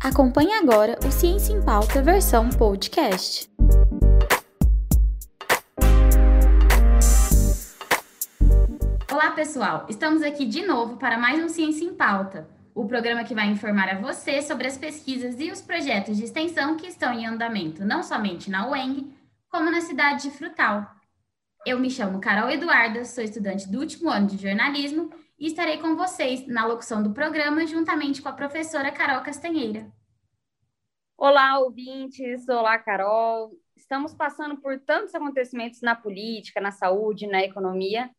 Acompanhe agora o Ciência em Pauta versão podcast. Olá, pessoal! Estamos aqui de novo para mais um Ciência em Pauta, o programa que vai informar a você sobre as pesquisas e os projetos de extensão que estão em andamento, não somente na UENG, como na cidade de Frutal. Eu me chamo Carol Eduarda, sou estudante do último ano de jornalismo e estarei com vocês na locução do programa juntamente com a professora Carol Castanheira. Olá, ouvintes! Olá, Carol! Estamos passando por tantos acontecimentos na política, na saúde, na economia,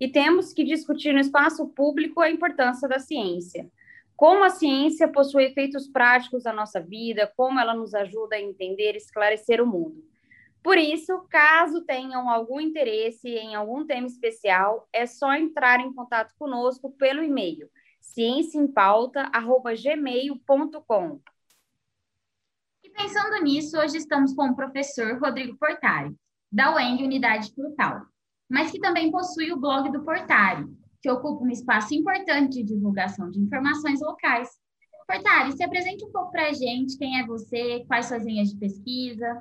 e temos que discutir no espaço público a importância da ciência. Como a ciência possui efeitos práticos na nossa vida, como ela nos ajuda a entender e esclarecer o mundo. Por isso, caso tenham algum interesse em algum tema especial, é só entrar em contato conosco pelo e-mail cienciaempauta.gmail.com. E pensando nisso, hoje estamos com o professor Rodrigo Portari, da UENG Unidade Frutal, mas que também possui o blog do Portari, que ocupa um espaço importante de divulgação de informações locais. Portari, se apresente um pouco para a gente, quem é você, quais suas linhas de pesquisa,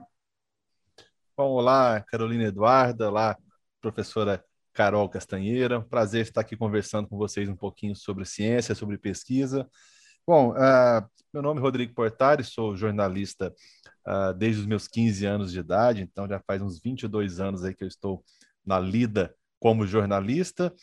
Bom, olá, Carolina Eduarda, olá, professora Carol Castanheira. Prazer estar aqui conversando com vocês um pouquinho sobre ciência, sobre pesquisa. Bom, uh, meu nome é Rodrigo Portari, sou jornalista uh, desde os meus 15 anos de idade, então já faz uns 22 anos aí que eu estou na lida como jornalista,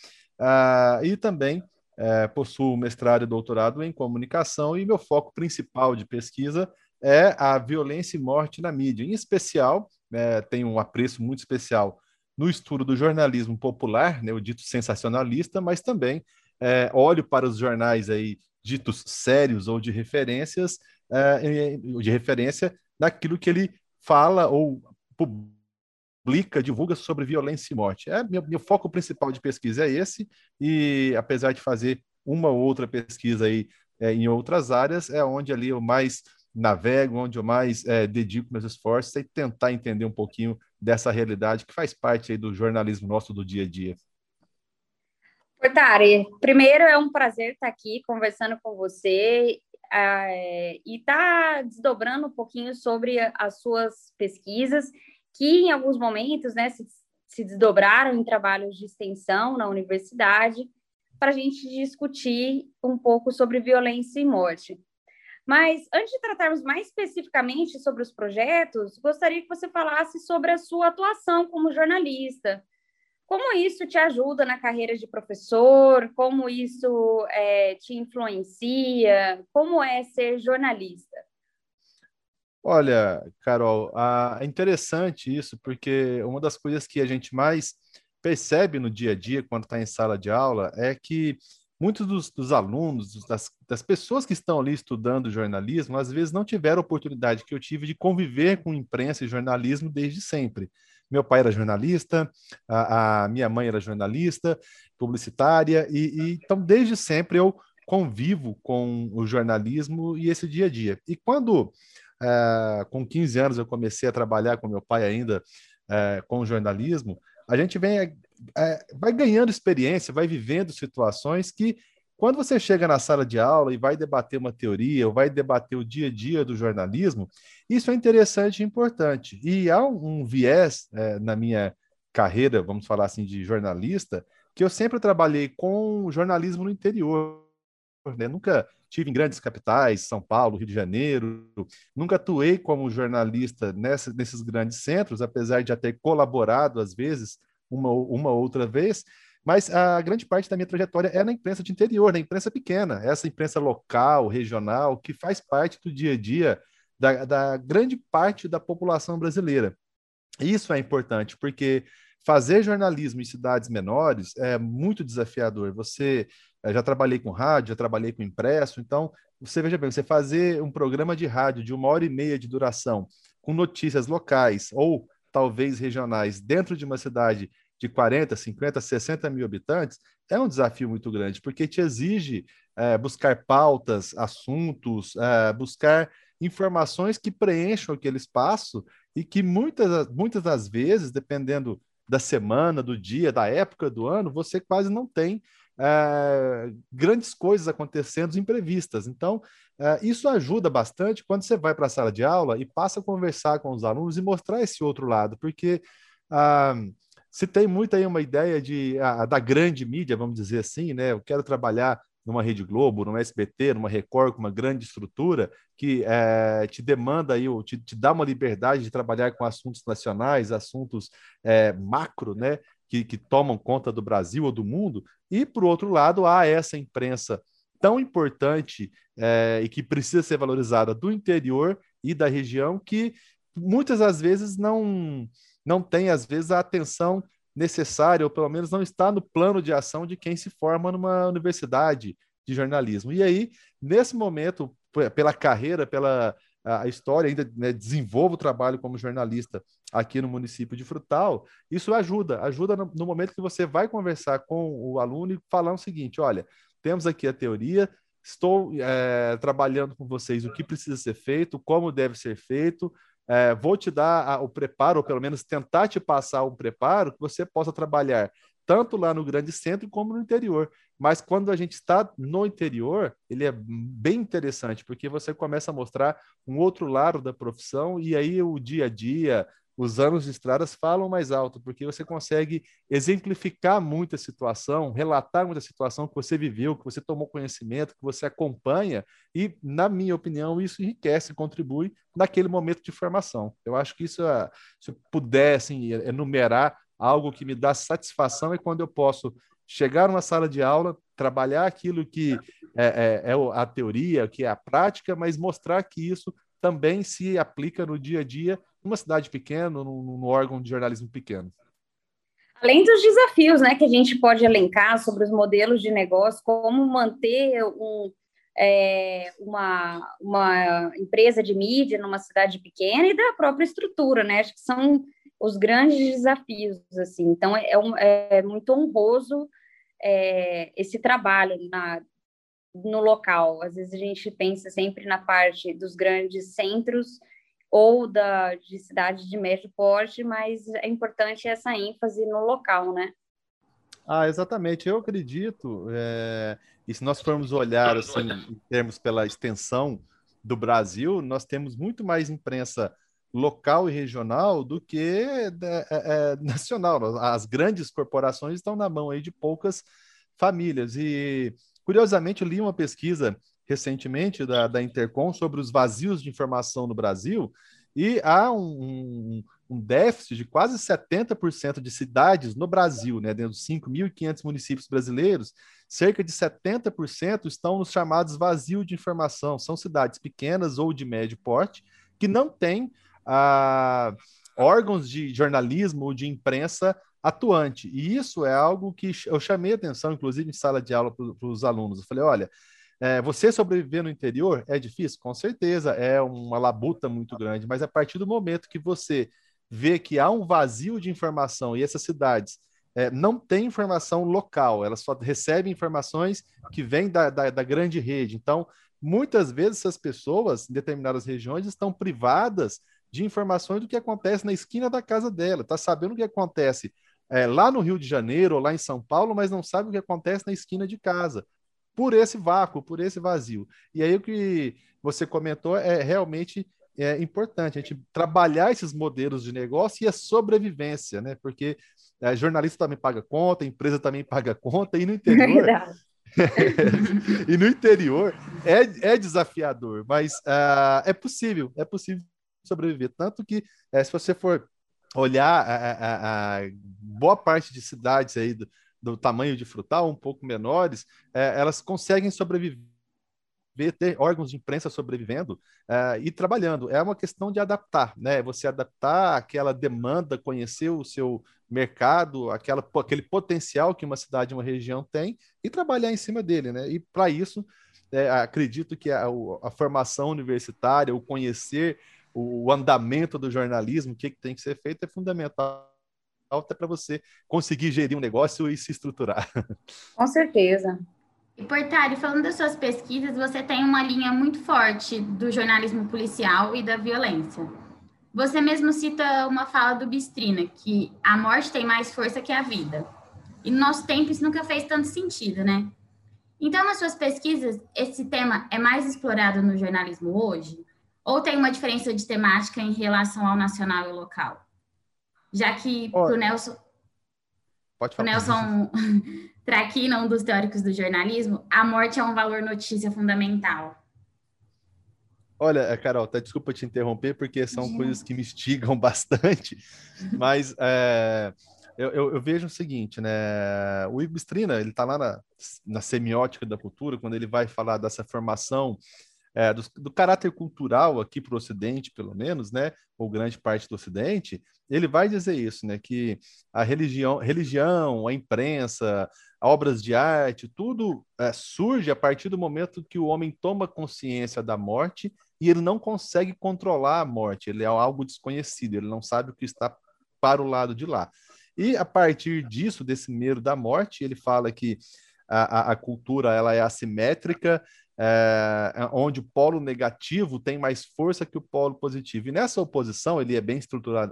uh, e também uh, possuo mestrado e doutorado em comunicação, e meu foco principal de pesquisa é a violência e morte na mídia, em especial né, tem um apreço muito especial no estudo do jornalismo popular, né, o dito sensacionalista, mas também é, olho para os jornais aí ditos sérios ou de referências, é, de referência naquilo que ele fala ou publica, divulga sobre violência e morte. É, meu, meu foco principal de pesquisa é esse, e apesar de fazer uma ou outra pesquisa aí é, em outras áreas, é onde ali eu mais navego, onde eu mais é, dedico meus esforços e tentar entender um pouquinho dessa realidade que faz parte aí do jornalismo nosso do dia a dia. Portari, primeiro é um prazer estar aqui conversando com você é, e estar tá desdobrando um pouquinho sobre as suas pesquisas, que em alguns momentos né, se, se desdobraram em trabalhos de extensão na universidade, para a gente discutir um pouco sobre violência e morte. Mas antes de tratarmos mais especificamente sobre os projetos, gostaria que você falasse sobre a sua atuação como jornalista. Como isso te ajuda na carreira de professor? Como isso é, te influencia? Como é ser jornalista? Olha, Carol, é interessante isso, porque uma das coisas que a gente mais percebe no dia a dia, quando está em sala de aula, é que muitos dos, dos alunos, das, das, pessoas que estão ali estudando jornalismo, às vezes não tiveram a oportunidade que eu tive de conviver com imprensa e jornalismo desde sempre. Meu pai era jornalista, a, a minha mãe era jornalista, publicitária, e, e, então desde sempre eu convivo com o jornalismo e esse dia a dia. E quando, é, com 15 anos, eu comecei a trabalhar com meu pai ainda é, com jornalismo, a gente vem é, vai ganhando experiência, vai vivendo situações que, quando você chega na sala de aula e vai debater uma teoria, ou vai debater o dia a dia do jornalismo, isso é interessante e importante. E há um, viés é, na minha carreira, vamos falar assim, de jornalista, que eu sempre trabalhei com jornalismo no interior. Né? Nunca tive em grandes capitais, São Paulo, Rio de Janeiro, nunca atuei como jornalista nessa, nesses grandes centros, apesar de já ter colaborado, às vezes, uma, uma outra vez, mas a grande parte da minha trajetória é na imprensa de interior, na imprensa pequena, essa imprensa local, regional, que faz parte do dia a dia da, da grande parte da população brasileira. Isso é importante, porque fazer jornalismo em cidades menores é muito desafiador. Você eh, já trabalhei com rádio, já trabalhei com impresso, então você veja bem, você fazer um programa de rádio de uma hora e meia de duração, com notícias locais ou talvez regionais, dentro de uma cidade de 40, 50, 60 mil habitantes, é um desafio muito grande, porque te exige é, buscar pautas, assuntos, é, buscar informações que preencham aquele espaço e que muitas, muitas das vezes, dependendo da semana, do dia, da época do ano, você quase não tem é, grandes coisas acontecendo imprevistas. Então, é, isso ajuda bastante quando você vai para a sala de aula e passa a conversar com os alunos e mostrar esse outro lado, porque ah, se tem muito aí uma ideia de, a, da grande mídia, vamos dizer assim, né? Eu quero trabalhar numa Rede Globo, numa SBT, numa Record, com uma grande estrutura que é, te demanda aí, te, te, dá uma liberdade de trabalhar com assuntos nacionais, assuntos é, macro, né? Que, que tomam conta do Brasil ou do mundo, e por outro lado, há essa imprensa tão importante é, e que precisa ser valorizada do interior e da região que muitas das vezes não não tem às vezes a atenção necessária ou pelo menos não está no plano de ação de quem se forma numa universidade de jornalismo. E aí, nesse momento, pela carreira, pela a história, ainda né, desenvolvo o trabalho como jornalista aqui no município de Frutal, isso ajuda, ajuda no, momento que você vai conversar com o aluno e falar o seguinte, olha, temos aqui a teoria, estou é, trabalhando com vocês o que precisa ser feito, como deve ser feito, é, vou te dar a, o preparo, ou pelo menos tentar te passar um preparo que você possa trabalhar tanto lá no grande centro como no interior. Mas quando a gente está no interior, ele é bem interessante, porque você começa a mostrar um outro lado da profissão, e aí o dia a dia, os anos de estradas falam mais alto, porque você consegue exemplificar muita situação, relatar muita situação que você viveu, que você tomou conhecimento, que você acompanha, e, na minha opinião, isso enriquece, contribui naquele momento de formação. Eu acho que isso, é, se eu puder assim, enumerar algo que me dá satisfação, é quando eu posso chegar numa sala de aula, trabalhar aquilo que é, é, é a teoria, que é a prática, mas mostrar que isso também se aplica no dia a dia numa cidade pequena, num, num órgão de jornalismo pequeno. Além dos desafios né, que a gente pode elencar sobre os modelos de negócio, como manter um, é, uma, uma empresa de mídia numa cidade pequena e da própria estrutura, né? Acho que são os grandes desafios, assim. Então, é, é, é muito honroso é, esse trabalho na, no local. Às vezes a gente pensa sempre na parte dos grandes centros ou da, de cidades de médio porte, mas é importante essa ênfase no local, né? Ah, exatamente. Eu acredito, é... e se nós formos olhar assim, em termos pela extensão do Brasil, nós temos muito mais imprensa local e regional do que é, é, nacional. As grandes corporações estão na mão aí de poucas famílias. E, curiosamente, eu li uma pesquisa recentemente da, da Intercom sobre os vazios de informação no Brasil, e há um, um, déficit de quase 70% de cidades no Brasil, né, dentro dos 5.500 municípios brasileiros, cerca de 70% estão nos chamados vazios de informação. São cidades pequenas ou de médio porte que não têm ah, órgãos de jornalismo ou de imprensa atuante. E isso é algo que eu chamei atenção, inclusive em sala de aula para os alunos. Eu falei, olha, é, você sobreviver no interior é difícil? Com certeza, é uma labuta muito grande, mas a partir do momento que você vê que há um vazio de informação e essas cidades é, não têm informação local, elas só recebem informações que vêm da, da, da grande rede. Então, muitas vezes essas pessoas em determinadas regiões estão privadas de informações do que acontece na esquina da casa dela, está sabendo o que acontece é, lá no Rio de Janeiro ou lá em São Paulo, mas não sabe o que acontece na esquina de casa por esse vácuo, por esse vazio. E aí o que você comentou é realmente é importante a gente trabalhar esses modelos de negócio e a sobrevivência, né? Porque é, jornalista também paga conta, empresa também paga conta, e no interior. e no interior é, é desafiador, mas uh, é possível, é possível sobreviver. Tanto que, uh, se você for olhar a, a, a, boa parte de cidades aí do, do tamanho de frutal, um pouco menores, é, elas conseguem sobreviver ter órgãos de imprensa sobrevivendo uh, e trabalhando. É uma questão de adaptar, né? Você adaptar aquela demanda, conhecer o seu mercado, aquela, aquele potencial que uma cidade, uma região tem e trabalhar em cima dele, né? E para isso, é, acredito que a, a, formação universitária, o conhecer o, o andamento do jornalismo, o que, que tem que ser feito é fundamental até para você conseguir gerir um negócio e se estruturar. Com certeza. E Portari, falando das suas pesquisas, você tem uma linha muito forte do jornalismo policial e da violência. Você mesmo cita uma fala do Bistrina, que a morte tem mais força que a vida. E no nosso tempo isso nunca fez tanto sentido, né? Então, nas suas pesquisas, esse tema é mais explorado no jornalismo hoje? Ou tem uma diferença de temática em relação ao nacional e ao local? Já que para o Nelson, Pode falar. O Nelson Traquina, um dos teóricos do jornalismo, a morte é um valor notícia fundamental. Olha, é, Carol, tá, desculpa te interromper, porque são coisas que me instigam bastante, mas é, eu, eu, eu, vejo o seguinte, né? O Ibistrina, ele está lá na, na semiótica da cultura, quando ele vai falar dessa formação é, do, do, caráter cultural aqui para o Ocidente, pelo menos, né, ou grande parte do Ocidente, ele vai dizer isso, né, que a religião, religião, a imprensa, obras de arte, tudo é, surge a partir do momento que o homem toma consciência da morte e ele não consegue controlar a morte, ele é algo desconhecido, ele não sabe o que está para o lado de lá. E a partir disso, desse medo da morte, ele fala que a, a, a cultura ela é assimétrica, é, é, onde o polo negativo tem mais força que o polo positivo. E nessa oposição, ele é bem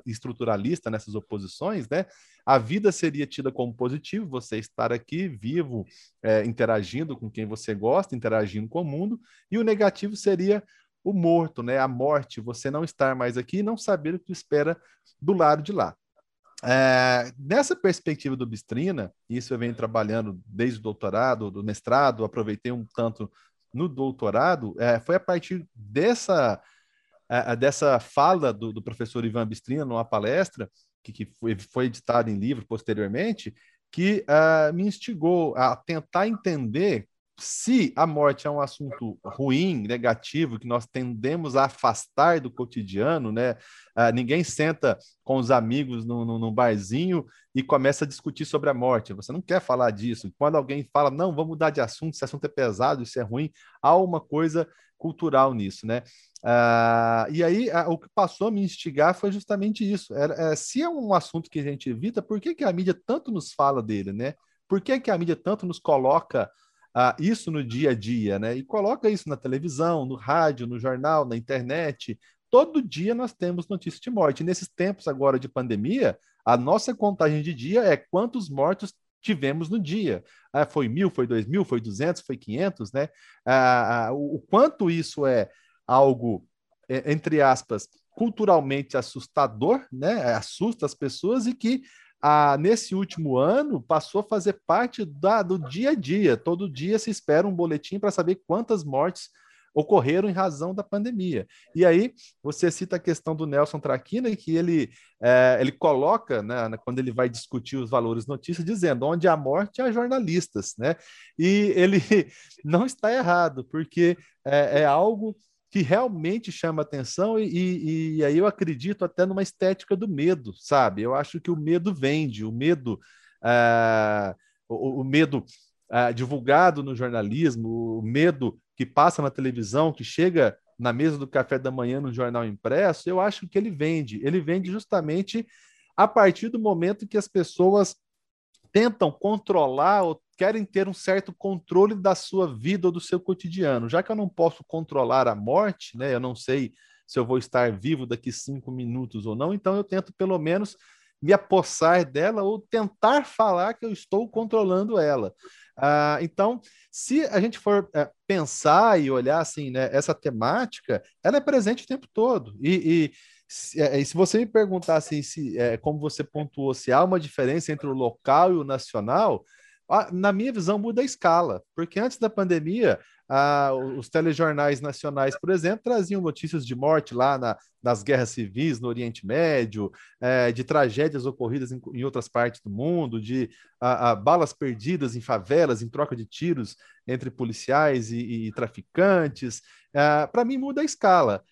estruturalista nessas oposições, né? A vida seria tida como positivo, você estar aqui vivo, é, interagindo com quem você gosta, interagindo com o mundo, e o negativo seria o morto, né? A morte, você não estar mais aqui e não saber o que espera do lado de lá. É, nessa perspectiva do Bistrina, isso eu venho trabalhando desde o doutorado, do mestrado, aproveitei um tanto no doutorado, é, foi a partir dessa, é, dessa fala do, do, professor Ivan Bistrina numa palestra, que, que foi, foi editada em livro posteriormente, que uh, me instigou a tentar entender se a morte é um assunto ruim, negativo, que nós tendemos a afastar do cotidiano, né? Ah, ninguém senta com os amigos num, num, barzinho e começa a discutir sobre a morte. Você não quer falar disso. Quando alguém fala, não, vamos mudar de assunto, esse assunto é pesado, isso é ruim, há uma coisa cultural nisso, né? Ah, e aí, o que passou a me instigar foi justamente isso. É, se é um assunto que a gente evita, por que, que a mídia tanto nos fala dele, né? Por que, que a mídia tanto nos coloca ah, isso no dia a dia, né? E coloca isso na televisão, no rádio, no jornal, na internet. Todo dia nós temos notícias de morte. nesses tempos agora de pandemia, a nossa contagem de dia é quantos mortos tivemos no dia. Ah, foi mil, foi dois mil, foi duzentos, foi quinhentos, né? Ah, ah, o, o quanto isso é algo, é, entre aspas, culturalmente assustador, né? Assusta as pessoas e que a, nesse último ano, passou a fazer parte da, do dia a dia. Todo dia se espera um boletim para saber quantas mortes ocorreram em razão da pandemia. E aí, você cita a questão do Nelson Traquina, que ele, é, ele coloca, né, quando ele vai discutir os valores notícias, dizendo onde há morte há jornalistas, né? E ele não está errado, porque é, é algo que realmente chama atenção e, e, e, aí eu acredito até numa estética do medo, sabe? Eu acho que o medo vende, o medo, uh, o, o, medo uh, divulgado no jornalismo, o medo que passa na televisão, que chega na mesa do café da manhã no jornal impresso, eu acho que ele vende. Ele vende justamente a partir do momento que as pessoas tentam controlar ou querem ter um certo controle da sua vida ou do seu cotidiano. Já que eu não posso controlar a morte, né? Eu não sei se eu vou estar vivo daqui cinco minutos ou não, então eu tento pelo menos me apossar dela ou tentar falar que eu estou controlando ela. Ah, então, se a gente for é, pensar e olhar assim, né, essa temática, ela é presente o tempo todo. E, e se, é, se você me perguntar assim, se, é, como você pontuou, se há uma diferença entre o local e o nacional, na minha visão, muda a escala, porque antes da pandemia, ah, os telejornais nacionais, por exemplo, traziam notícias de morte lá na, nas guerras civis no Oriente Médio, é, de tragédias ocorridas em, em, outras partes do mundo, de balas perdidas em favelas em troca de tiros entre policiais e, e traficantes. É, Para mim, muda a escala.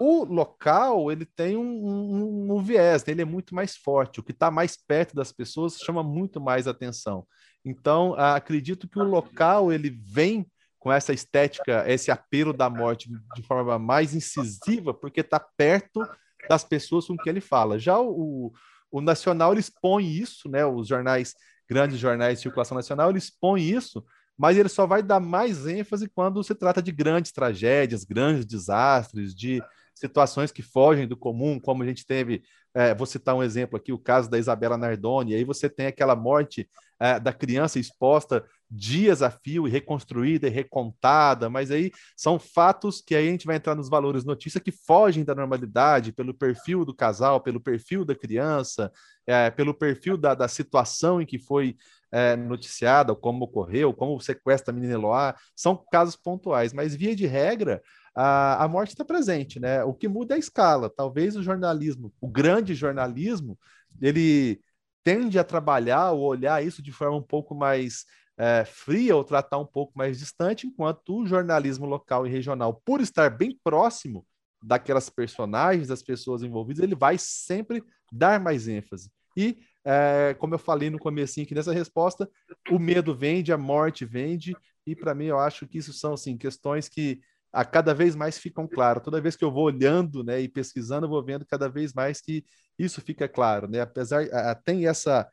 O local ele tem um, um, um viés, né? ele é muito mais forte. O que está mais perto das pessoas chama muito mais atenção. Então, acredito que o local ele vem com essa estética, esse apelo da morte de forma mais incisiva, porque está perto das pessoas com que ele fala. Já o, o nacional ele expõe isso, né? Os jornais, grandes jornais de circulação nacional, ele expõe isso, mas ele só vai dar mais ênfase quando se trata de grandes tragédias, grandes desastres, de situações que fogem do comum, como a gente teve, é, vou citar um exemplo aqui, o caso da Isabela Nardoni, aí você tem aquela morte é, da criança exposta dias a fio e reconstruída e recontada, mas aí são fatos que aí a gente vai entrar nos valores notícia que fogem da normalidade, pelo perfil do casal, pelo perfil da criança, é, pelo perfil da, da situação em que foi é, noticiada, como ocorreu, como o sequestro da menina Eloá, são casos pontuais, mas via de regra, a, a morte está presente, né? O que muda é a escala. Talvez o jornalismo, o grande jornalismo, ele tende a trabalhar ou olhar isso de forma um pouco mais é, fria ou tratar um pouco mais distante, enquanto o jornalismo local e regional, por estar bem próximo daquelas personagens, das pessoas envolvidas, ele vai sempre dar mais ênfase. E, é, como eu falei no começo aqui nessa resposta, o medo vende, a morte vende, e para mim eu acho que isso são assim, questões que a cada vez mais ficam claras. Toda vez que eu vou olhando né, e pesquisando, eu vou vendo cada vez mais que isso fica claro. Né? Apesar, a, tem essa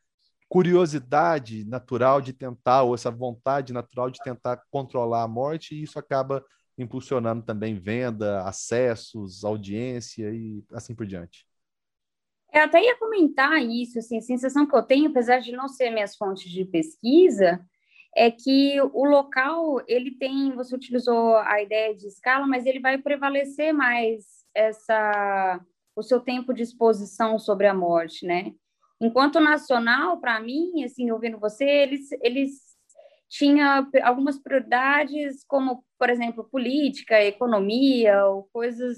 curiosidade natural de tentar, ou essa vontade natural de tentar controlar a morte, e isso acaba impulsionando também venda, acessos, audiência e assim por diante. Eu até ia comentar isso, assim, a sensação que eu tenho, apesar de não ser minhas fontes de pesquisa, é que o local, ele tem, você utilizou a ideia de escala, mas ele vai prevalecer mais essa o seu tempo de exposição sobre a morte, né? Enquanto nacional, para mim, assim, ouvindo você, eles, eles tinha algumas prioridades, como, por exemplo, política, economia, ou coisas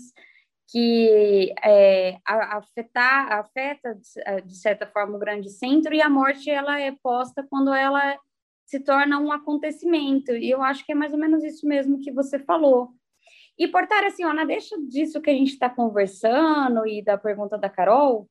que é, afetar, afeta, de certa forma, o grande centro, e a morte ela é posta quando ela se torna um acontecimento. E eu acho que é mais ou menos isso mesmo que você falou. E, portanto, assim, ó, na deixa disso que a gente está conversando e da pergunta da Carol,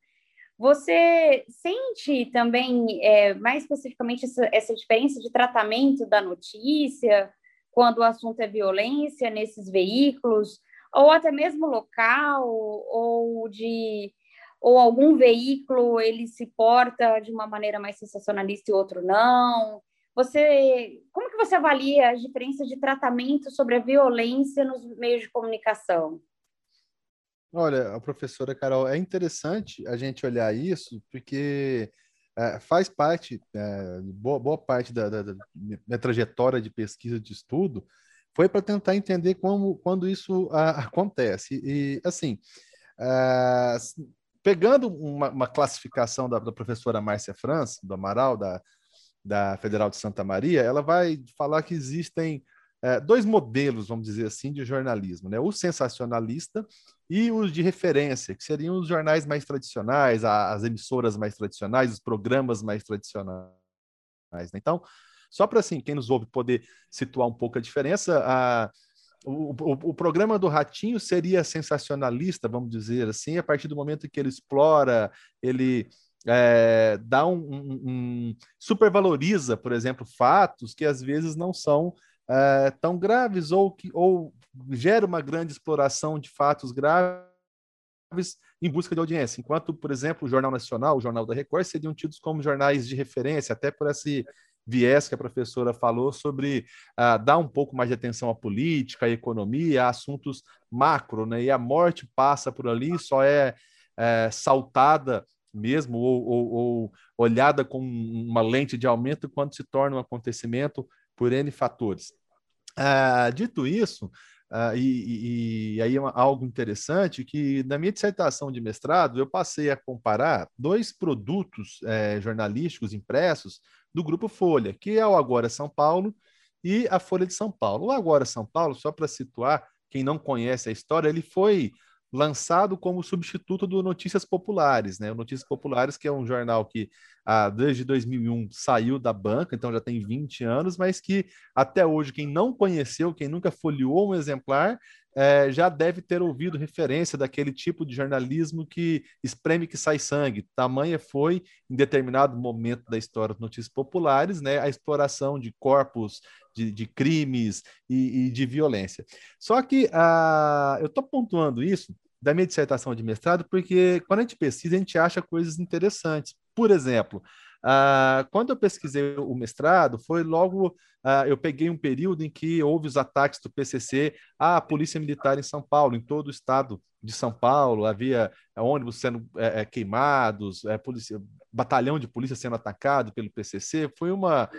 você sente também, é, mais especificamente, essa, essa diferença de tratamento da notícia, quando o assunto é violência nesses veículos, ou até mesmo local, ou de ou algum veículo ele se porta de uma maneira mais sensacionalista e outro não. Você, como que você avalia as diferenças de tratamento sobre a violência nos meios de comunicação? Olha, a professora Carol, é interessante a gente olhar isso, porque é, faz parte, é, boa, boa, parte da, da, da, minha trajetória de pesquisa de estudo foi para tentar entender como, quando isso a, acontece. E, assim, é, pegando uma, uma classificação da, da, professora Márcia França, do Amaral, da, da Federal de Santa Maria, ela vai falar que existem é, dois modelos, vamos dizer assim, de jornalismo, né? O sensacionalista e os de referência, que seriam os jornais mais tradicionais, as emissoras mais tradicionais, os programas mais tradicionais. Né? Então, só para assim, quem nos ouve poder situar um pouco a diferença, a, o, o, o, programa do Ratinho seria sensacionalista, vamos dizer assim, a partir do momento que ele explora, ele é, dá um, um, um, supervaloriza, por exemplo, fatos que às vezes não são é, tão graves ou que ou gera uma grande exploração de fatos graves em busca de audiência, enquanto, por exemplo, o Jornal Nacional, o Jornal da Record seriam tidos como jornais de referência, até por esse viés que a professora falou sobre uh, dar um pouco mais de atenção à política, à economia, a assuntos macro, né? E a morte passa por ali, só é, é saltada mesmo ou, ou, ou, olhada com uma lente de aumento quando se torna um acontecimento por N fatores. Ah, dito isso, ah, e, e, aí é algo interessante que na minha dissertação de mestrado eu passei a comparar dois produtos eh, jornalísticos impressos do Grupo Folha, que é o Agora São Paulo e a Folha de São Paulo. O Agora São Paulo, só para situar quem não conhece a história, ele foi lançado como substituto do Notícias Populares, né? O Notícias Populares, que é um jornal que ah, desde 2001 saiu da banca, então já tem 20 anos, mas que até hoje quem não conheceu, quem nunca folheou um exemplar, é, já deve ter ouvido referência daquele tipo de jornalismo que espreme que sai sangue. Tamanha foi, em determinado momento da história dos Notícias Populares, né, a exploração de corpos de, de crimes e, e, de violência. Só que uh, eu estou pontuando isso da minha dissertação de mestrado porque quando a gente pesquisa, a gente acha coisas interessantes. Por exemplo, Uh, quando eu pesquisei o mestrado, foi logo uh, eu peguei um período em que houve os ataques do PCC à polícia militar em São Paulo, em todo o estado de São Paulo, havia é, ônibus sendo é, queimados, é, polícia, batalhão de polícia sendo atacado pelo PCC. Foi uma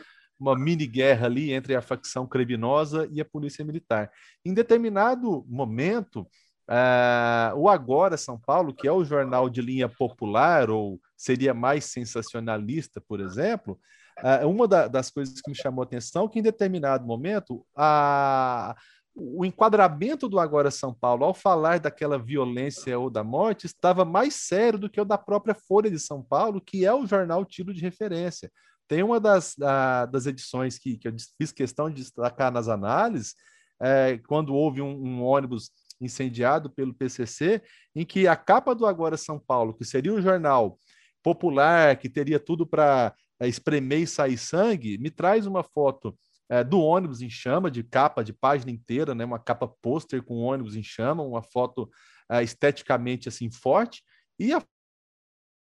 uma mini guerra ali entre a facção criminosa e a polícia militar. Em determinado momento, Uh, o Agora São Paulo, que é o jornal de linha popular, ou seria mais sensacionalista, por exemplo, uh, uma da, das coisas que me chamou a atenção é que, em determinado momento, a, o enquadramento do Agora São Paulo, ao falar daquela violência ou da morte, estava mais sério do que o da própria Folha de São Paulo, que é o jornal tido de referência. Tem uma das, das edições que, que eu fiz questão de destacar nas análises, é, quando houve um, um ônibus incendiado pelo PCC, em que a capa do Agora São Paulo, que seria um jornal popular, que teria tudo para é, espremer e sair sangue, me traz uma foto é, do ônibus em chama, de capa, de página inteira, né, uma capa pôster com ônibus em chama, uma foto é, esteticamente assim forte, e a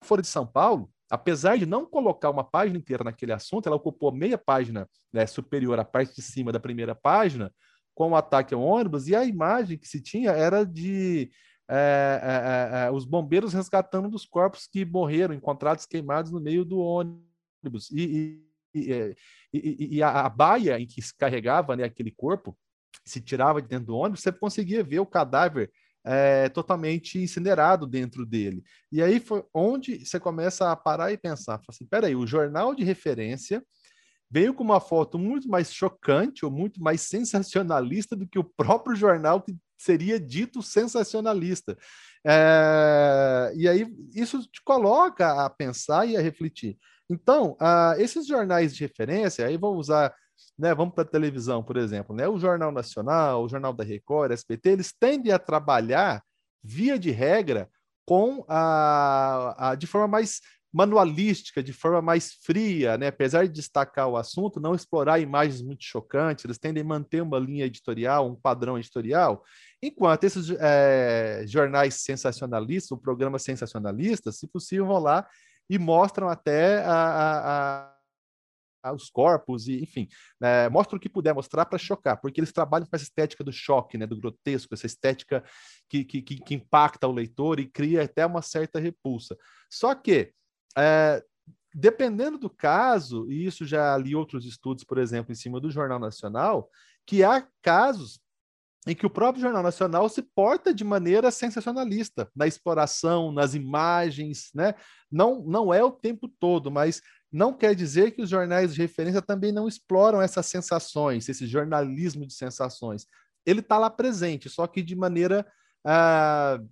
Folha de São Paulo, apesar de não colocar uma página inteira naquele assunto, ela ocupou meia página né, superior à parte de cima da primeira página, com o ataque ao ônibus, e a imagem que se tinha era de é, é, é, é os bombeiros resgatando dos corpos que morreram, encontrados queimados no meio do ônibus. E, e, é, e, e a, a, baia em que se carregava né, aquele corpo, se tirava de dentro do ônibus, você conseguia ver o cadáver é, totalmente incinerado dentro dele. E aí foi onde você começa a parar e pensar, assim, peraí, o jornal de referência veio com uma foto muito mais chocante ou muito mais sensacionalista do que o próprio jornal que seria dito sensacionalista. É, e aí isso te coloca a pensar e a refletir. Então, uh, esses jornais de referência, aí vou usar, né, vamos para a televisão, por exemplo, né, o Jornal Nacional, o Jornal da Record, SBT, eles tendem a trabalhar, via de regra, com a, a de forma mais manualística, de forma mais fria, né? apesar de destacar o assunto, não explorar imagens muito chocantes, eles tendem a manter uma linha editorial, um padrão editorial, enquanto esses é, jornais sensacionalistas, o programa sensacionalista, se possível, vão lá e mostram até a, a, a, os corpos, e enfim, né? mostram o que puder mostrar para chocar, porque eles trabalham com essa estética do choque, né? do grotesco, essa estética que, que, que impacta o leitor e cria até uma certa repulsa. Só que é, dependendo do caso, e isso já li outros estudos, por exemplo, em cima do Jornal Nacional, que há casos em que o próprio Jornal Nacional se porta de maneira sensacionalista na exploração, nas imagens, né? Não, não é o tempo todo, mas não quer dizer que os jornais de referência também não exploram essas sensações, esse jornalismo de sensações. Ele está lá presente, só que de maneira uh,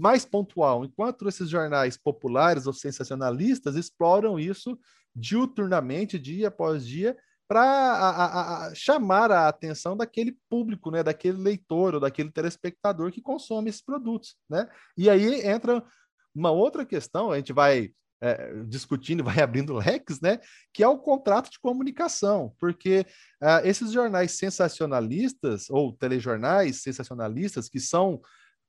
mais pontual, enquanto esses jornais populares ou sensacionalistas exploram isso diuturnamente, dia após dia, para chamar a atenção daquele público, né, daquele leitor ou daquele telespectador que consome esses produtos, né? E aí entra uma outra questão, a gente vai é, discutindo, vai abrindo leques, né? Que é o contrato de comunicação, porque uh, esses jornais sensacionalistas ou telejornais sensacionalistas que são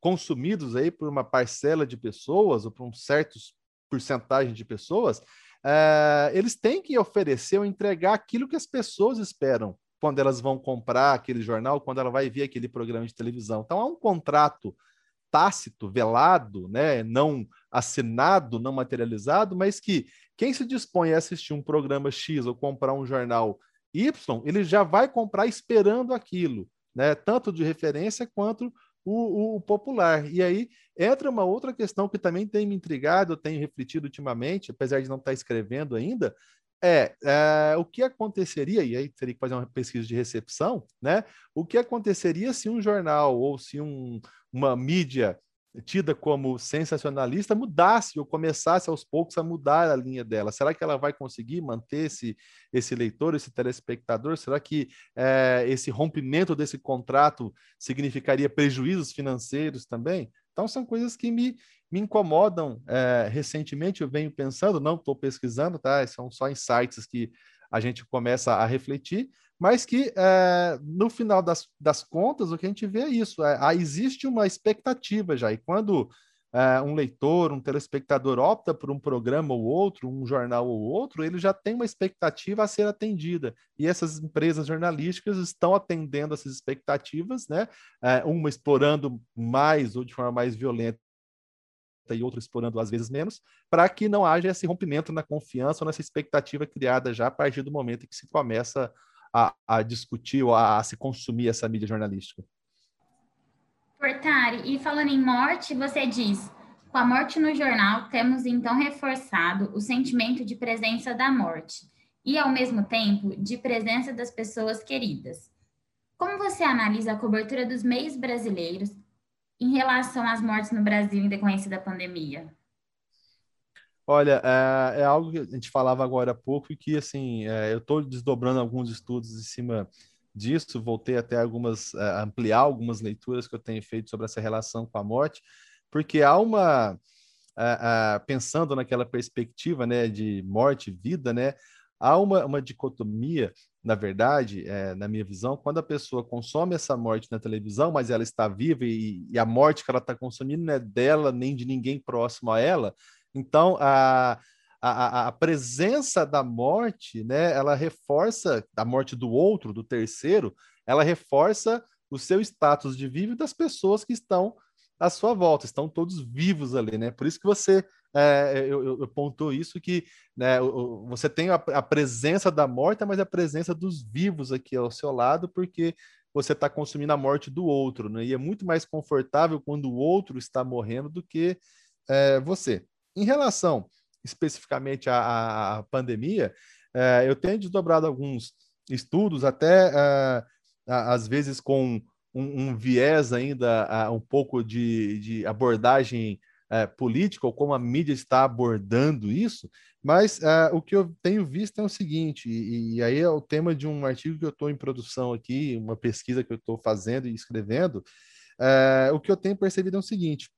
consumidos aí por uma parcela de pessoas ou por um certo porcentagem de pessoas, é, eles têm que oferecer ou entregar aquilo que as pessoas esperam quando elas vão comprar aquele jornal, quando ela vai ver aquele programa de televisão. Então há um contrato tácito, velado, né, não assinado, não materializado, mas que quem se dispõe a assistir um programa X ou comprar um jornal Y, ele já vai comprar esperando aquilo, né, tanto de referência quanto o, o, popular. E aí entra uma outra questão que também tem me intrigado, eu tenho refletido ultimamente, apesar de não estar escrevendo ainda, é, é, o que aconteceria, e aí teria que fazer uma pesquisa de recepção, né? O que aconteceria se um jornal ou se um, uma mídia tida como sensacionalista mudasse ou começasse aos poucos a mudar a linha dela? Será que ela vai conseguir manter esse, esse leitor, esse telespectador? Será que é, esse rompimento desse contrato significaria prejuízos financeiros também? Então, são coisas que me, me incomodam. É, recentemente eu venho pensando, não estou pesquisando, tá? São só insights que a gente começa a refletir, mas que é, no final das, das contas o que a gente vê é isso, é, existe uma expectativa já, e quando uh, um leitor, um telespectador opta por um programa ou outro, um jornal ou outro, ele já tem uma expectativa a ser atendida. E essas empresas jornalísticas estão atendendo essas expectativas, né? Uh, uma explorando mais ou de forma mais violenta e outra explorando às vezes menos, para que não haja esse rompimento na confiança ou nessa expectativa criada já a partir do momento em que se começa a discutir ou a, a se consumir essa mídia jornalística. Portari, e falando em morte, você diz: com a morte no jornal, temos então reforçado o sentimento de presença da morte e, ao mesmo tempo, de presença das pessoas queridas. Como você analisa a cobertura dos meios brasileiros em relação às mortes no Brasil em decorrência da pandemia? Olha, é, é algo que a gente falava agora há pouco e que, assim, é, eu estou desdobrando alguns estudos em cima disso, voltei até algumas, uh, ampliar algumas leituras que eu tenho feito sobre essa relação com a morte, porque há uma, pensando naquela perspectiva, né, de morte e vida, né, há uma, uma dicotomia, na verdade, é, na minha visão, quando a pessoa consome essa morte na televisão, mas ela está viva e, e a morte que ela está consumindo não é dela nem de ninguém próximo a ela, então a a, a, presença da morte, né, ela reforça, a morte do outro, do terceiro, ela reforça o seu status de vivo das pessoas que estão à sua volta, estão todos vivos ali, né? Por isso que você, é, eu, eu, pontou isso, que né, você tem a, a presença da morte, mas a presença dos vivos aqui ao seu lado, porque você está consumindo a morte do outro, né? E é muito mais confortável quando o outro está morrendo do que é, você. Em relação especificamente a, a pandemia, é, eu tenho desdobrado alguns estudos, até é, às vezes com um, um viés ainda um pouco de, de abordagem é, política, ou como a mídia está abordando isso, mas o que eu tenho visto é o seguinte, e, e aí é o tema de um artigo que eu estou em produção aqui, uma pesquisa que eu estou fazendo e escrevendo, o que eu tenho percebido é o seguinte,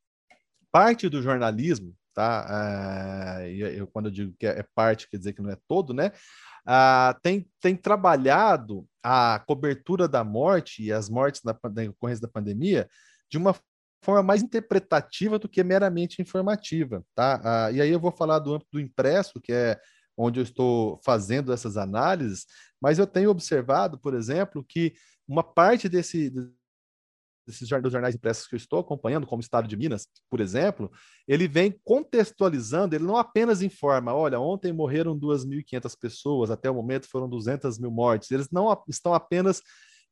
parte do jornalismo, tá? Uh, eu, quando eu digo que é, é parte, quer dizer que não é todo, né? Uh, tem, tem trabalhado a cobertura da morte e as mortes na, na ocorrência da pandemia de uma forma mais interpretativa do que meramente informativa, tá? Uh, e aí eu vou falar do âmbito do impresso, que é onde eu estou fazendo essas análises, mas eu tenho observado, por exemplo, que uma parte desse, desses dos jornais impressos que eu estou acompanhando, como o Estado de Minas, por exemplo, ele vem contextualizando, ele não apenas informa, olha, ontem morreram 2.500 pessoas, até o momento foram 200 mil mortes, eles não estão apenas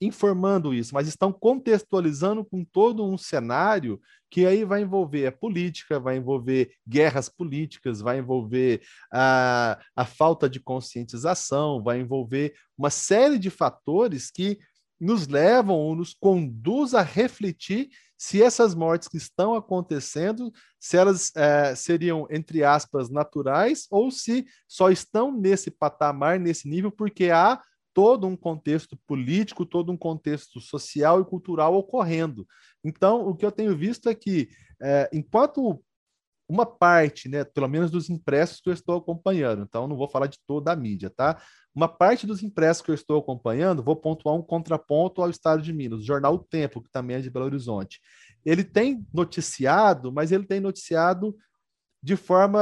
informando isso, mas estão contextualizando com todo um cenário que aí vai envolver a política, vai envolver guerras políticas, vai envolver a, a falta de conscientização, vai envolver uma série de fatores que nos levam ou nos conduz a refletir se essas mortes que estão acontecendo, se elas é, seriam, entre aspas, naturais ou se só estão nesse patamar, nesse nível, porque há todo um contexto político, todo um contexto social e cultural ocorrendo. Então, o que eu tenho visto é que, é, enquanto uma parte, né, pelo menos dos impressos que eu estou acompanhando, então não vou falar de toda a mídia, tá? Uma parte dos impressos que eu estou acompanhando, vou pontuar um contraponto ao Estado de Minas, o jornal O Tempo, que também é de Belo Horizonte. Ele tem noticiado, mas ele tem noticiado de forma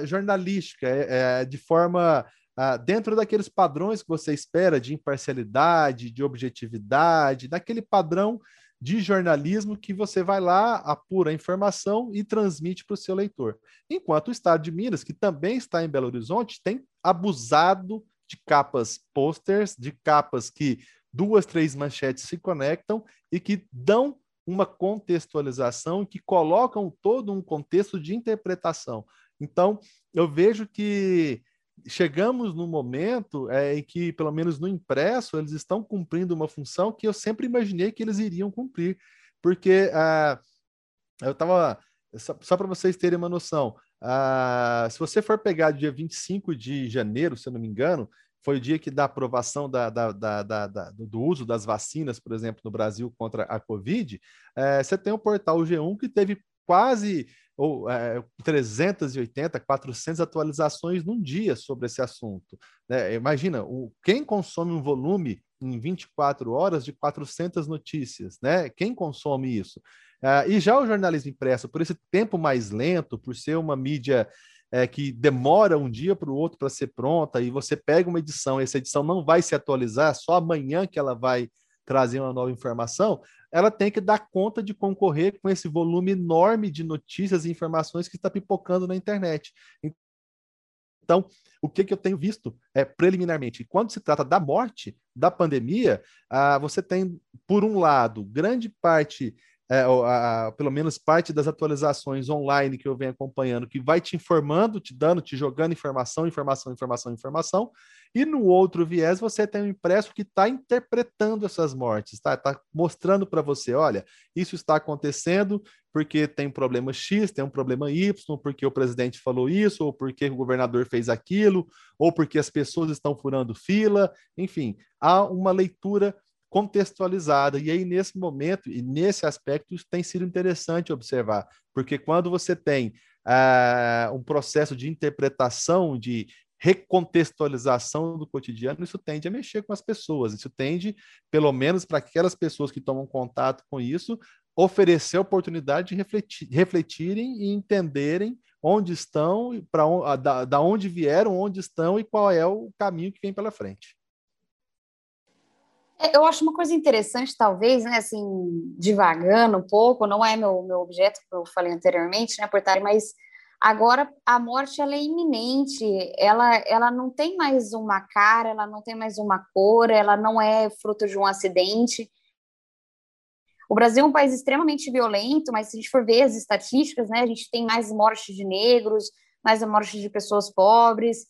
uh, jornalística, é, é, de forma uh, dentro daqueles padrões que você espera de imparcialidade, de objetividade, daquele padrão de jornalismo que você vai lá, apura a informação e transmite para o seu leitor. Enquanto o Estado de Minas, que também está em Belo Horizonte, tem abusado de capas posters, de capas que duas, três manchetes se conectam e que dão uma contextualização que colocam todo um contexto de interpretação. Então, eu vejo que chegamos no momento é, em que, pelo menos no impresso, eles estão cumprindo uma função que eu sempre imaginei que eles iriam cumprir. Porque ah, eu estava. Só, só para vocês terem uma noção, ah, se você for pegar dia 25 de janeiro, se eu não me engano, foi o dia que da aprovação da, da, da, do uso das vacinas, por exemplo, no Brasil contra a Covid, é, você tem o portal G1 que teve quase ou é, 380, 400 atualizações num dia sobre esse assunto. Né? Imagina, o, quem consome um volume em 24 horas de 400 notícias, né? Quem consome isso? Uh, e já o jornalismo impresso, por esse tempo mais lento, por ser uma mídia é, que demora um dia para o outro para ser pronta, e você pega uma edição, essa edição não vai se atualizar, só amanhã que ela vai trazer uma nova informação, ela tem que dar conta de concorrer com esse volume enorme de notícias e informações que está pipocando na internet. Então, o que, que eu tenho visto é preliminarmente, quando se trata da morte, da pandemia, ah, você tem, por um lado, grande parte é, a, pelo menos parte das atualizações online que eu venho acompanhando, que vai te informando, te dando, te jogando informação, informação, informação, informação, e no outro viés você tem um impresso que está interpretando essas mortes, tá? Está mostrando para você, olha, isso está acontecendo porque tem um problema X, tem um problema Y, porque o presidente falou isso, ou porque o governador fez aquilo, ou porque as pessoas estão furando fila, enfim, há uma leitura contextualizada. E aí, nesse momento, e nesse aspecto, tem sido interessante observar, porque quando você tem uh, um processo de interpretação, de recontextualização do cotidiano, isso tende a mexer com as pessoas, isso tende, pelo menos para aquelas pessoas que tomam contato com isso, oferecer a oportunidade de refletir, refletirem e entenderem onde estão, para da, da onde vieram, onde estão e qual é o caminho que vem pela frente. É, eu acho uma coisa interessante, talvez, né, assim, divagando um pouco, não é meu, meu objeto, que eu falei anteriormente, né, Portari, mas agora a morte, ela é iminente, ela, ela não tem mais uma cara, ela não tem mais uma cor, ela não é fruto de um acidente. O Brasil é um país extremamente violento, mas se a gente for ver as estatísticas, né, a gente tem mais mortes de negros, mais mortes de pessoas pobres,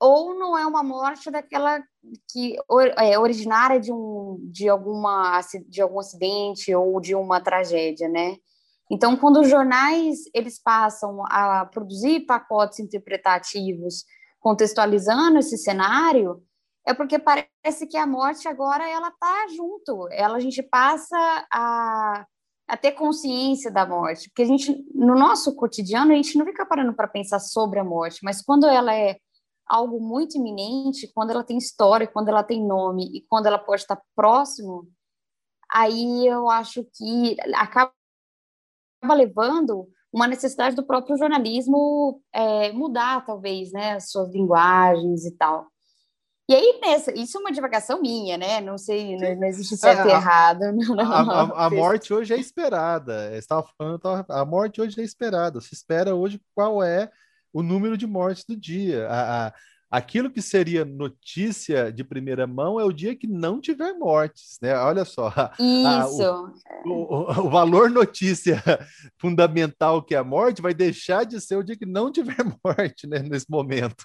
ou não é uma morte daquela que é originária de um de alguma de algum acidente ou de uma tragédia, né? Então, quando os jornais eles passam a produzir pacotes interpretativos contextualizando esse cenário, é porque parece que a morte agora ela tá junto. Ela a gente passa a, a ter consciência da morte, porque a gente no nosso cotidiano a gente não fica parando para pensar sobre a morte, mas quando ela é algo muito iminente, quando ela tem história, quando ela tem nome e quando ela pode estar próximo, aí eu acho que acaba levando uma necessidade do próprio jornalismo é, mudar, talvez, né, as suas linguagens e tal. E aí, nessa, isso é uma divagação minha, né? Não sei, não, não existe certo é, e errado. Não, não, a, a, a, morte hoje é esperada. Estava falando, a morte hoje é esperada. Se espera hoje qual é o número de mortes do dia. A, a, aquilo que seria notícia de primeira mão é o dia que não tiver mortes, né? Olha só. Isso. O, o, o, valor notícia fundamental que é a morte vai deixar de ser o dia que não tiver morte, né? Nesse momento.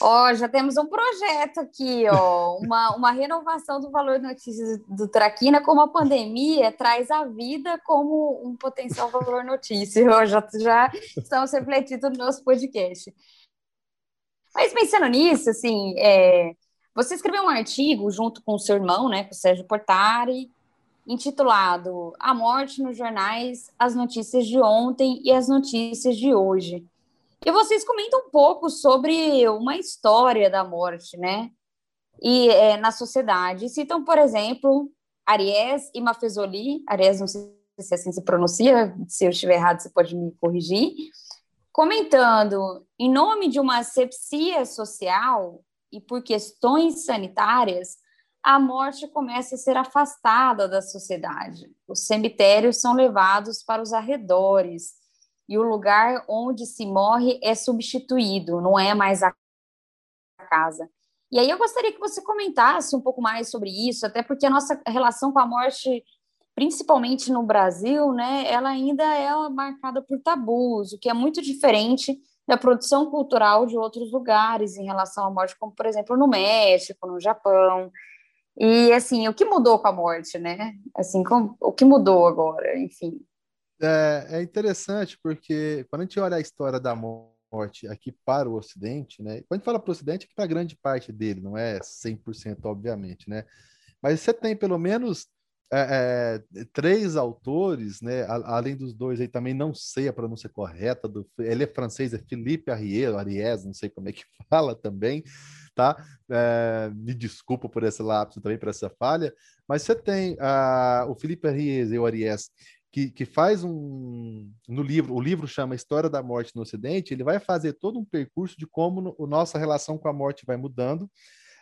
Ó, oh, já temos um projeto aqui, ó, uma, uma renovação do valor notícia do Traquina, como a pandemia traz a vida como um potencial valor notícia. já, já estamos refletindo no nosso podcast. Mas pensando nisso, assim, é, você escreveu um artigo junto com o seu irmão, né, com o Sérgio Portari, intitulado A Morte nos Jornais, as notícias de ontem e as notícias de hoje. E vocês comentam um pouco sobre uma história da morte, né? E é, na sociedade. Citam, por exemplo, Aries e Mafezoli. Aries, não sei se assim se pronuncia, se eu estiver errado, você pode me corrigir comentando em nome de uma asepsia social e por questões sanitárias, a morte começa a ser afastada da sociedade. Os cemitérios são levados para os arredores e o lugar onde se morre é substituído, não é mais a casa. E aí eu gostaria que você comentasse um pouco mais sobre isso, até porque a nossa relação com a morte principalmente no Brasil, né, ela ainda é marcada por tabus, o que é muito diferente da produção cultural de outros lugares em relação à morte, como por exemplo no México, no Japão. E assim, o que mudou com a morte, né? Assim, com, o que mudou agora, enfim. É, é interessante porque quando a gente olha a história da morte aqui para o Ocidente, né? Quando a gente fala para o Ocidente, é para grande parte dele, não é 100% obviamente, né? Mas você tem pelo menos é, é, três autores, né, além dos dois aí também não sei a pronúncia correta do, ele é francês, é Philippe Ariel, Aries, não sei como é que fala também, tá? É, me desculpa por esse lapso também, por essa falha, mas você tem uh, o Felipe Ries e o Aries, que, que faz um. No livro, o livro chama História da Morte no Ocidente, ele vai fazer todo um percurso de como a nossa relação com a morte vai mudando.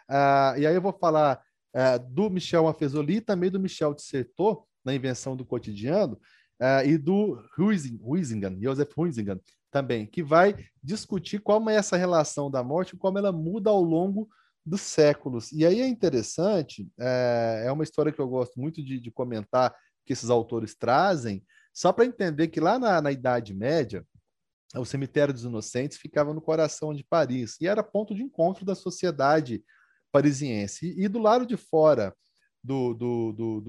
Uh, e aí eu vou falar uh, do Michel Afezoli também do Michel Dissertot, na Invenção do Cotidiano, uh, e do Huizinga, Joseph Huizinga, também, que vai discutir como é essa relação da morte, como ela muda ao longo dos séculos. E aí é interessante, é, é uma história que eu gosto muito de, de comentar, que esses autores trazem, só para entender que lá na, na Idade Média, o cemitério dos inocentes ficava no coração de Paris e era ponto de encontro da sociedade parisiense. E, do lado de fora do, do, do,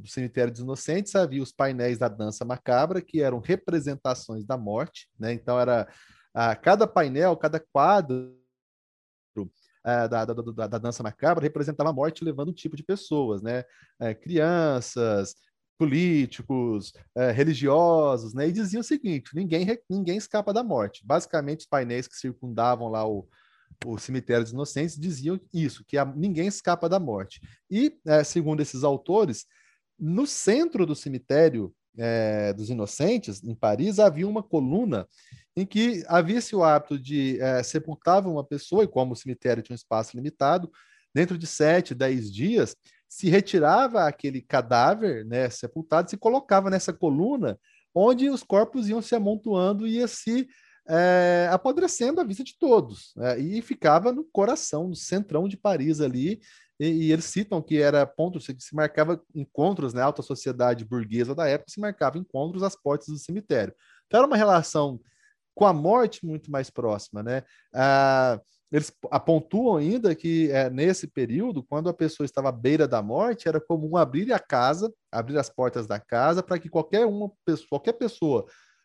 do, cemitério dos inocentes havia os painéis da dança macabra, que eram representações da morte, né? Então era a, cada painel, cada quadro da, da, da, da, dança macabra representava a morte levando um tipo de pessoas, né? É, crianças, políticos, é, religiosos, né? E diziam o seguinte: ninguém, ninguém escapa da morte. Basicamente, os painéis que circundavam lá o, o cemitério dos inocentes diziam isso, que ninguém escapa da morte. E, é, segundo esses autores, no centro do cemitério é, dos inocentes, em Paris, havia uma coluna em que havia-se o hábito de é, sepultar uma pessoa, e como o cemitério tinha um espaço limitado, dentro de sete, dez dias, se retirava aquele cadáver né, sepultado, se colocava nessa coluna, onde os corpos iam se amontoando e ia se é, apodrecendo à vista de todos, né? e ficava no coração, no centrão de Paris ali, e, e, eles citam que era ponto, se, se marcava encontros né, alta sociedade burguesa da época, se marcava encontros às portas do cemitério. Então era uma relação com a morte muito mais próxima, né? Ah, eles apontam ainda que é, nesse período, quando a pessoa estava à beira da morte, era comum abrir a casa, abrir as portas da casa, para que qualquer uma pessoa, qualquer pessoa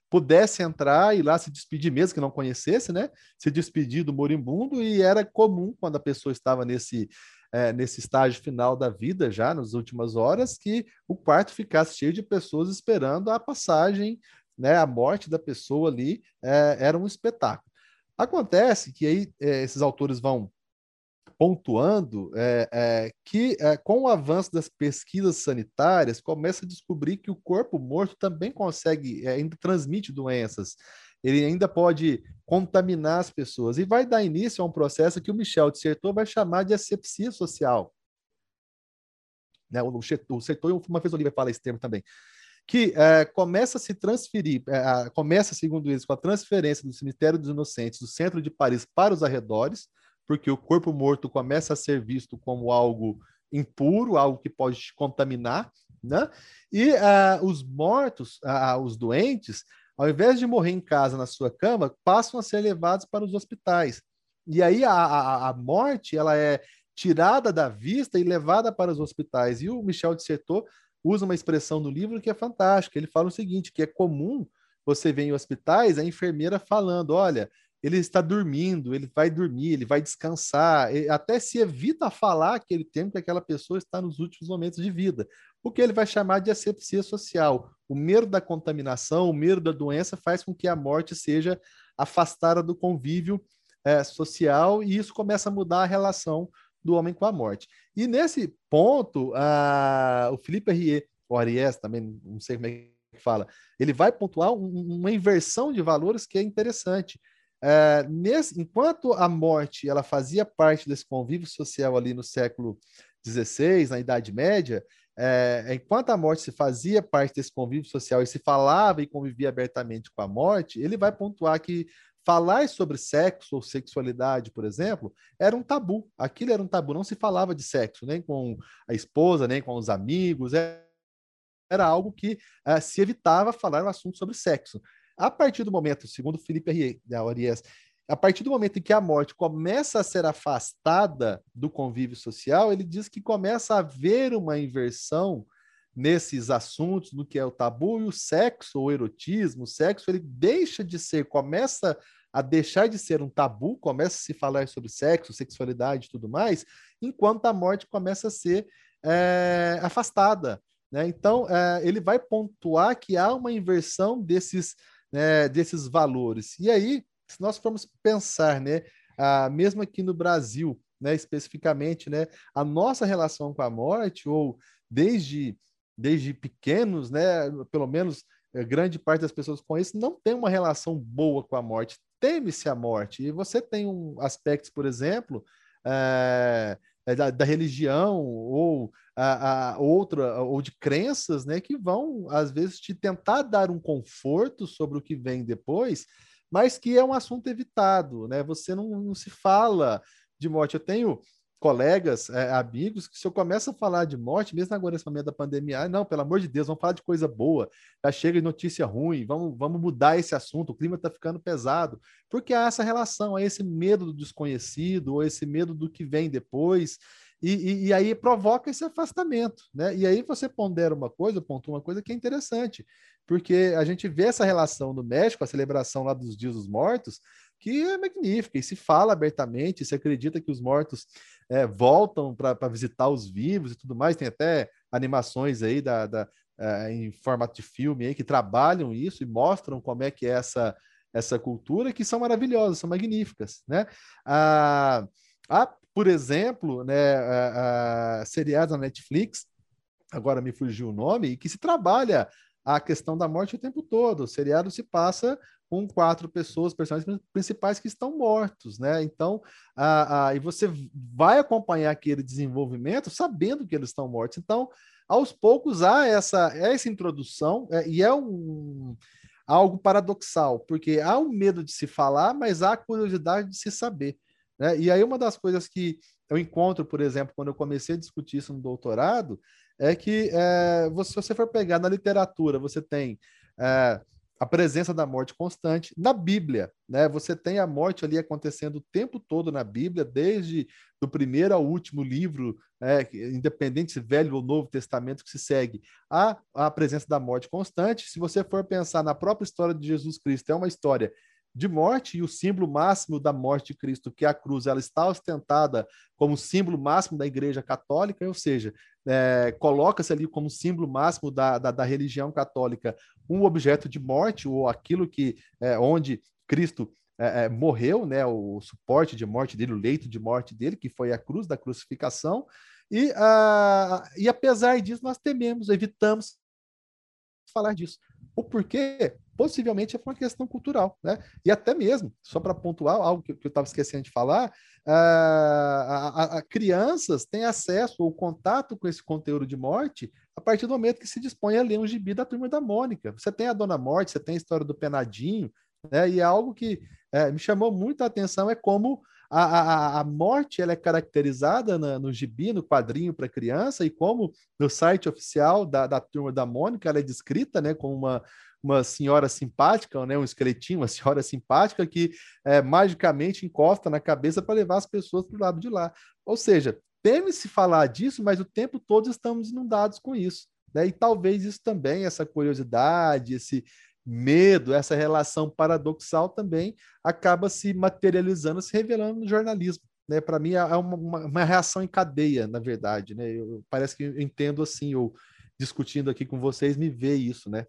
pudesse entrar e lá se despedir, mesmo que não conhecesse, né? Se despedir do moribundo, e era comum, quando a pessoa estava nesse, é, nesse estágio final da vida, já nas últimas horas, que o quarto ficasse cheio de pessoas esperando a passagem, né? A morte da pessoa ali é, era um espetáculo. Acontece que aí é, esses autores vão pontuando é, é, que, é, com o avanço das pesquisas sanitárias, começa a descobrir que o corpo morto também consegue, é, ainda transmite doenças, ele ainda pode contaminar as pessoas, e vai dar início a um processo que o Michel Dissertot vai chamar de asepsia social. Né, o, o Sertor, uma vez o Olivia fala esse termo também, que é, começa a se transferir, é, começa, segundo eles, com a transferência do cemitério dos inocentes do centro de Paris para os arredores, porque o corpo morto começa a ser visto como algo impuro, algo que pode te contaminar, né? E uh, os mortos, uh, os doentes, ao invés de morrer em casa na sua cama, passam a ser levados para os hospitais. E aí a, a, a morte ela é tirada da vista e levada para os hospitais. E o Michel de Certeau usa uma expressão no livro que é fantástica. Ele fala o seguinte, que é comum você ver em hospitais a enfermeira falando, olha, ele está dormindo, ele vai dormir, ele vai descansar, até se evita falar aquele tempo que aquela pessoa está nos últimos momentos de vida, o que ele vai chamar de asepsia social. O medo da contaminação, o medo da doença faz com que a morte seja afastada do convívio é, social e isso começa a mudar a relação do homem com a morte. E nesse ponto, a, o Felipe Rie, o Aries também, não sei como é que fala, ele vai pontuar um, uma inversão de valores que é interessante é, nesse, enquanto a morte ela fazia parte desse convívio social ali no século XVI, na Idade Média, é, enquanto a morte se fazia parte desse convívio social e se falava e convivia abertamente com a morte, ele vai pontuar que falar sobre sexo ou sexualidade, por exemplo, era um tabu. Aquilo era um tabu, não se falava de sexo, nem com a esposa, nem com os amigos, era algo que uh, se evitava falar um assunto sobre sexo. A partir do momento, segundo Felipe Arias, a partir do momento em que a morte começa a ser afastada do convívio social, ele diz que começa a haver uma inversão nesses assuntos, no que é o tabu, e o sexo, o erotismo, o sexo, ele deixa de ser, começa a deixar de ser um tabu, começa a se falar sobre sexo, sexualidade e tudo mais, enquanto a morte começa a ser é, afastada. Né? Então, é, ele vai pontuar que há uma inversão desses né, desses valores. E aí, se nós formos pensar, né, ah, mesmo aqui no Brasil, né, especificamente, né, a nossa relação com a morte, ou desde, desde pequenos, né, pelo menos eh, grande parte das pessoas com isso não tem uma relação boa com a morte, teme-se a morte. E você tem um aspectos, por exemplo, é, da, da, religião ou a, a, outra ou de crenças, né, que vão às vezes te tentar dar um conforto sobre o que vem depois, mas que é um assunto evitado, né? Você não, não se fala de morte. Eu tenho colegas, é, amigos, que se eu começo a falar de morte, mesmo agora nesse momento da pandemia, não, pelo amor de Deus, vamos falar de coisa boa, já chega de notícia ruim, vamos, vamos mudar esse assunto, o clima está ficando pesado, porque há essa relação, há esse medo do desconhecido, ou esse medo do que vem depois, e, e, e, aí provoca esse afastamento, né? E aí você pondera uma coisa, pontua uma coisa que é interessante, porque a gente vê essa relação no México, a celebração lá dos Dias dos Mortos, que é magnífica, e se fala abertamente, se acredita que os mortos é, voltam para visitar os vivos e tudo mais, tem até animações aí da, da é, em formato de filme aí que trabalham isso e mostram como é que é essa, essa cultura, que são maravilhosas, são magníficas, né? Ah, por exemplo, né, a, a seriados na Netflix, agora me fugiu o nome, que se trabalha a questão da morte o tempo todo. O seriado se passa com quatro pessoas, personagens principais que estão mortos, né? Então, a, a, e você vai acompanhar aquele desenvolvimento sabendo que eles estão mortos. Então, aos poucos há essa, essa introdução, é, e é um algo paradoxal, porque há o um medo de se falar, mas há a curiosidade de se saber. Né? E aí, uma das coisas que eu encontro, por exemplo, quando eu comecei a discutir isso no doutorado, é que é, você, se você for pegar na literatura, você tem. É, a presença da morte constante na Bíblia, né? Você tem a morte ali acontecendo o tempo todo na Bíblia, desde do primeiro ao último livro, é, independente se velho ou novo testamento que se segue, há a presença da morte constante. Se você for pensar na própria história de Jesus Cristo, é uma história de morte e o símbolo máximo da morte de Cristo, que é a cruz, ela está ostentada como símbolo máximo da Igreja Católica, ou seja, é, coloca-se ali como símbolo máximo da, da, da, religião católica um objeto de morte ou aquilo que é, onde Cristo é, é morreu, né, o suporte de morte dele, o leito de morte dele, que foi a cruz da crucificação. E, a, e apesar disso, nós tememos, evitamos falar disso. O porquê? Possivelmente é uma questão cultural, né? E até mesmo, só para pontuar algo que, que eu estava esquecendo de falar, a, a, a, crianças têm acesso ou contato com esse conteúdo de morte a partir do momento que se dispõe a ler um gibi da Turma da Mônica. Você tem a Dona Morte, você tem a história do Penadinho, né? E é algo que é, me chamou muito a atenção é como a, a, a morte ela é caracterizada na, no gibi, no quadrinho para criança, e como no site oficial da, da Turma da Mônica ela é descrita né, como uma, uma senhora simpática, né, um esqueletinho, uma senhora simpática que é, magicamente encosta na cabeça para levar as pessoas para o lado de lá. Ou seja, teme-se falar disso, mas o tempo todo estamos inundados com isso. Né? E talvez isso também, essa curiosidade, esse medo, essa relação paradoxal também acaba se materializando, se revelando no jornalismo. Né? Para mim, é uma, uma, reação em cadeia, na verdade. Né? Eu, parece que eu entendo assim, ou discutindo aqui com vocês, me vê isso, né?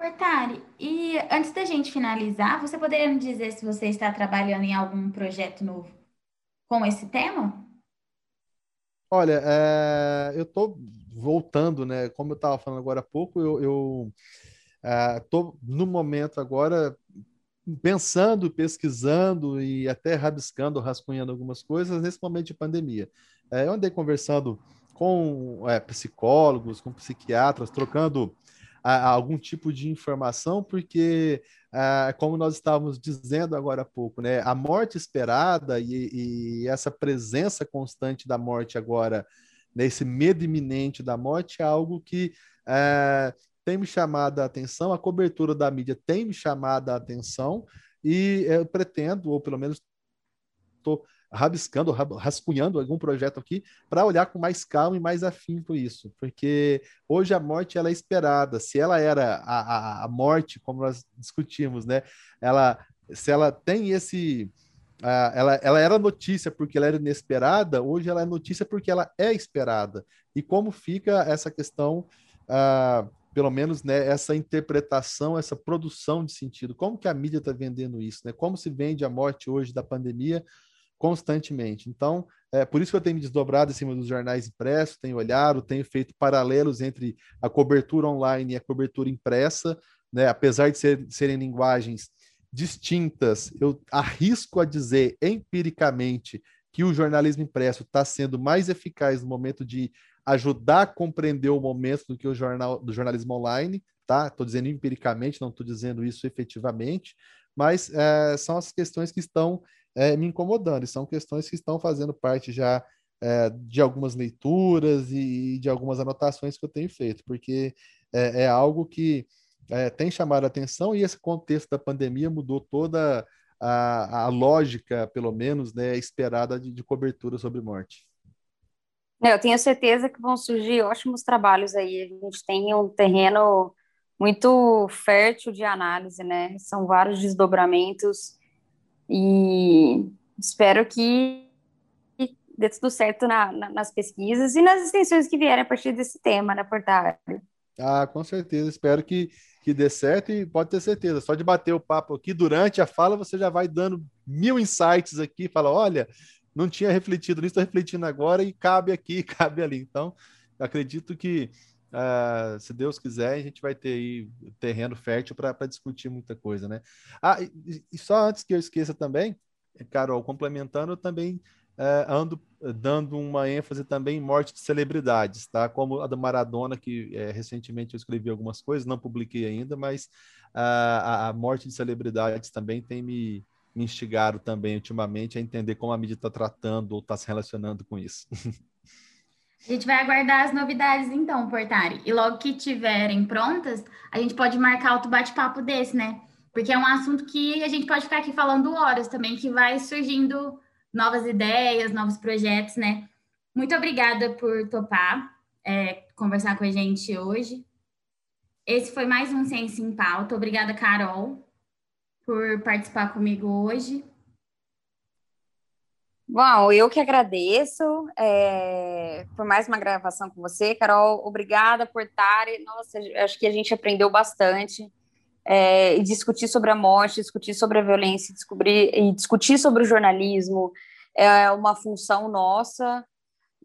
Portari, e antes da gente finalizar, você poderia me dizer se você está trabalhando em algum projeto novo com esse tema? Olha, é, eu estou voltando, né? Como eu estava falando agora há pouco, eu, Estou, uh, no momento agora, pensando, pesquisando e até rabiscando, rascunhando algumas coisas nesse momento de pandemia. Uh, eu andei conversando com uh, psicólogos, com psiquiatras, trocando algum tipo de informação, porque, como nós estávamos dizendo agora há pouco, né, a morte esperada e, e essa presença constante da morte agora, né, medo iminente da morte, é algo que é, tem me chamado a atenção, a cobertura da mídia tem me chamado a atenção, e eu pretendo, ou pelo menos estou rabiscando, rascunhando algum projeto aqui para olhar com mais calma e mais afinco isso, porque hoje a morte ela é esperada. Se ela era a, a, a morte, como nós discutimos, né? Ela, se ela tem esse ela, ela era notícia porque ela era inesperada, hoje ela é notícia porque ela é esperada. E como fica essa questão pelo menos né, essa interpretação, essa produção de sentido. Como que a mídia está vendendo isso? Né? Como se vende a morte hoje da pandemia constantemente. Então, é por isso que eu tenho me desdobrado em cima dos jornais impressos, tenho olhado, tenho feito paralelos entre a cobertura online e a cobertura impressa, né? apesar de ser, serem linguagens distintas, eu arrisco a dizer empiricamente que o jornalismo impresso está sendo mais eficaz no momento de ajudar a compreender o momento do que o jornal do jornalismo online, tá? Estou dizendo empiricamente, não estou dizendo isso efetivamente, mas é, são as questões que estão é, me incomodando, e são questões que estão fazendo parte já é, de algumas leituras e de algumas anotações que eu tenho feito, porque é, é algo que é, tem chamado a atenção e esse contexto da pandemia mudou toda a, a lógica, pelo menos, né, esperada de, de cobertura sobre morte. Eu tenho certeza que vão surgir ótimos trabalhos aí. A gente tem um terreno muito fértil de análise, né? São vários desdobramentos e espero que dê tudo certo na, na, nas pesquisas e nas extensões que vierem a partir desse tema, né, Portário? Ah, com certeza. Espero que, que dê certo e pode ter certeza. Só de bater o papo aqui durante a fala, você já vai dando mil insights aqui. Fala, olha, não tinha refletido nisso, estou refletindo agora e cabe aqui, cabe ali. Então, acredito que, uh, se Deus quiser, a gente vai ter aí terreno fértil para discutir muita coisa, né? Ah, e, e, só antes que eu esqueça também, Carol, complementando, eu também uh, ando dando uma ênfase também em morte de celebridades, tá? Como a do Maradona, que é, recentemente eu escrevi algumas coisas, não publiquei ainda, mas uh, a, a morte de celebridades também tem me me instigaram também ultimamente a entender como a mídia está tratando ou está se relacionando com isso. A gente vai aguardar as novidades então, Portari. E logo que tiverem prontas, a gente pode marcar outro bate-papo desse, né? Porque é um assunto que a gente pode ficar aqui falando horas também, que vai surgindo novas ideias, novos projetos, né? Muito obrigada por topar é, conversar com a gente hoje. Esse foi mais um Ciência em Pauta. Obrigada, Carol por participar comigo hoje. Bom, eu que agradeço é, por mais uma gravação com você, Carol. Obrigada por estar. Nossa, acho que a gente aprendeu bastante. É, e discutir sobre a morte, discutir sobre a violência, descobrir, e discutir sobre o jornalismo é uma função nossa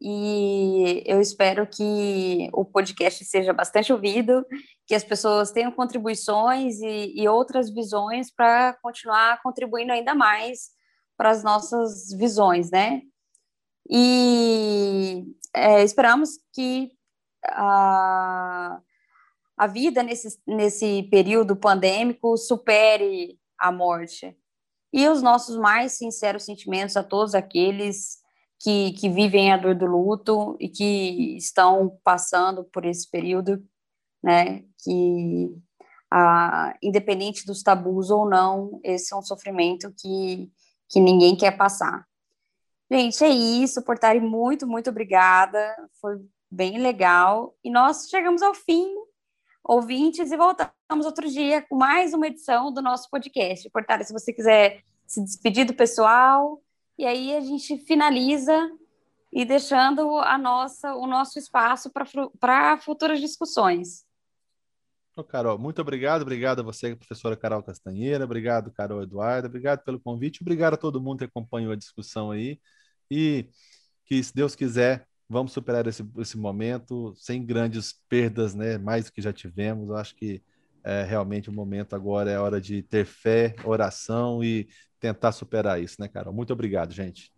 e eu espero que o podcast seja bastante ouvido, que as pessoas tenham contribuições e, e outras visões para continuar contribuindo ainda mais para as nossas visões, né? E é, esperamos que a, a vida nesse, nesse período pandêmico supere a morte. E os nossos mais sinceros sentimentos a todos aqueles que, que vivem a dor do luto e que estão passando por esse período, né? Que, ah, independente dos tabus ou não, esse é um sofrimento que, que ninguém quer passar. Gente, é isso, Portari, muito, muito obrigada, foi bem legal, e nós chegamos ao fim, ouvintes, e voltamos outro dia com mais uma edição do nosso podcast. Portari, se você quiser se despedir do pessoal, e aí a gente finaliza e deixando a nossa, o nosso espaço para futuras discussões. Ô, Carol, muito obrigado. Obrigado a você, professora Carol Castanheira. Obrigado, Carol Eduardo. Obrigado pelo convite. Obrigado a todo mundo que acompanhou a discussão aí. E que, se Deus quiser, vamos superar esse, esse momento sem grandes perdas, né? Mais do que já tivemos. Eu acho que é, realmente o momento agora é hora de ter fé, oração e tentar superar isso, né, Carol? Muito obrigado, gente.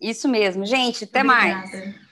Isso mesmo, gente. Até Obrigada. mais.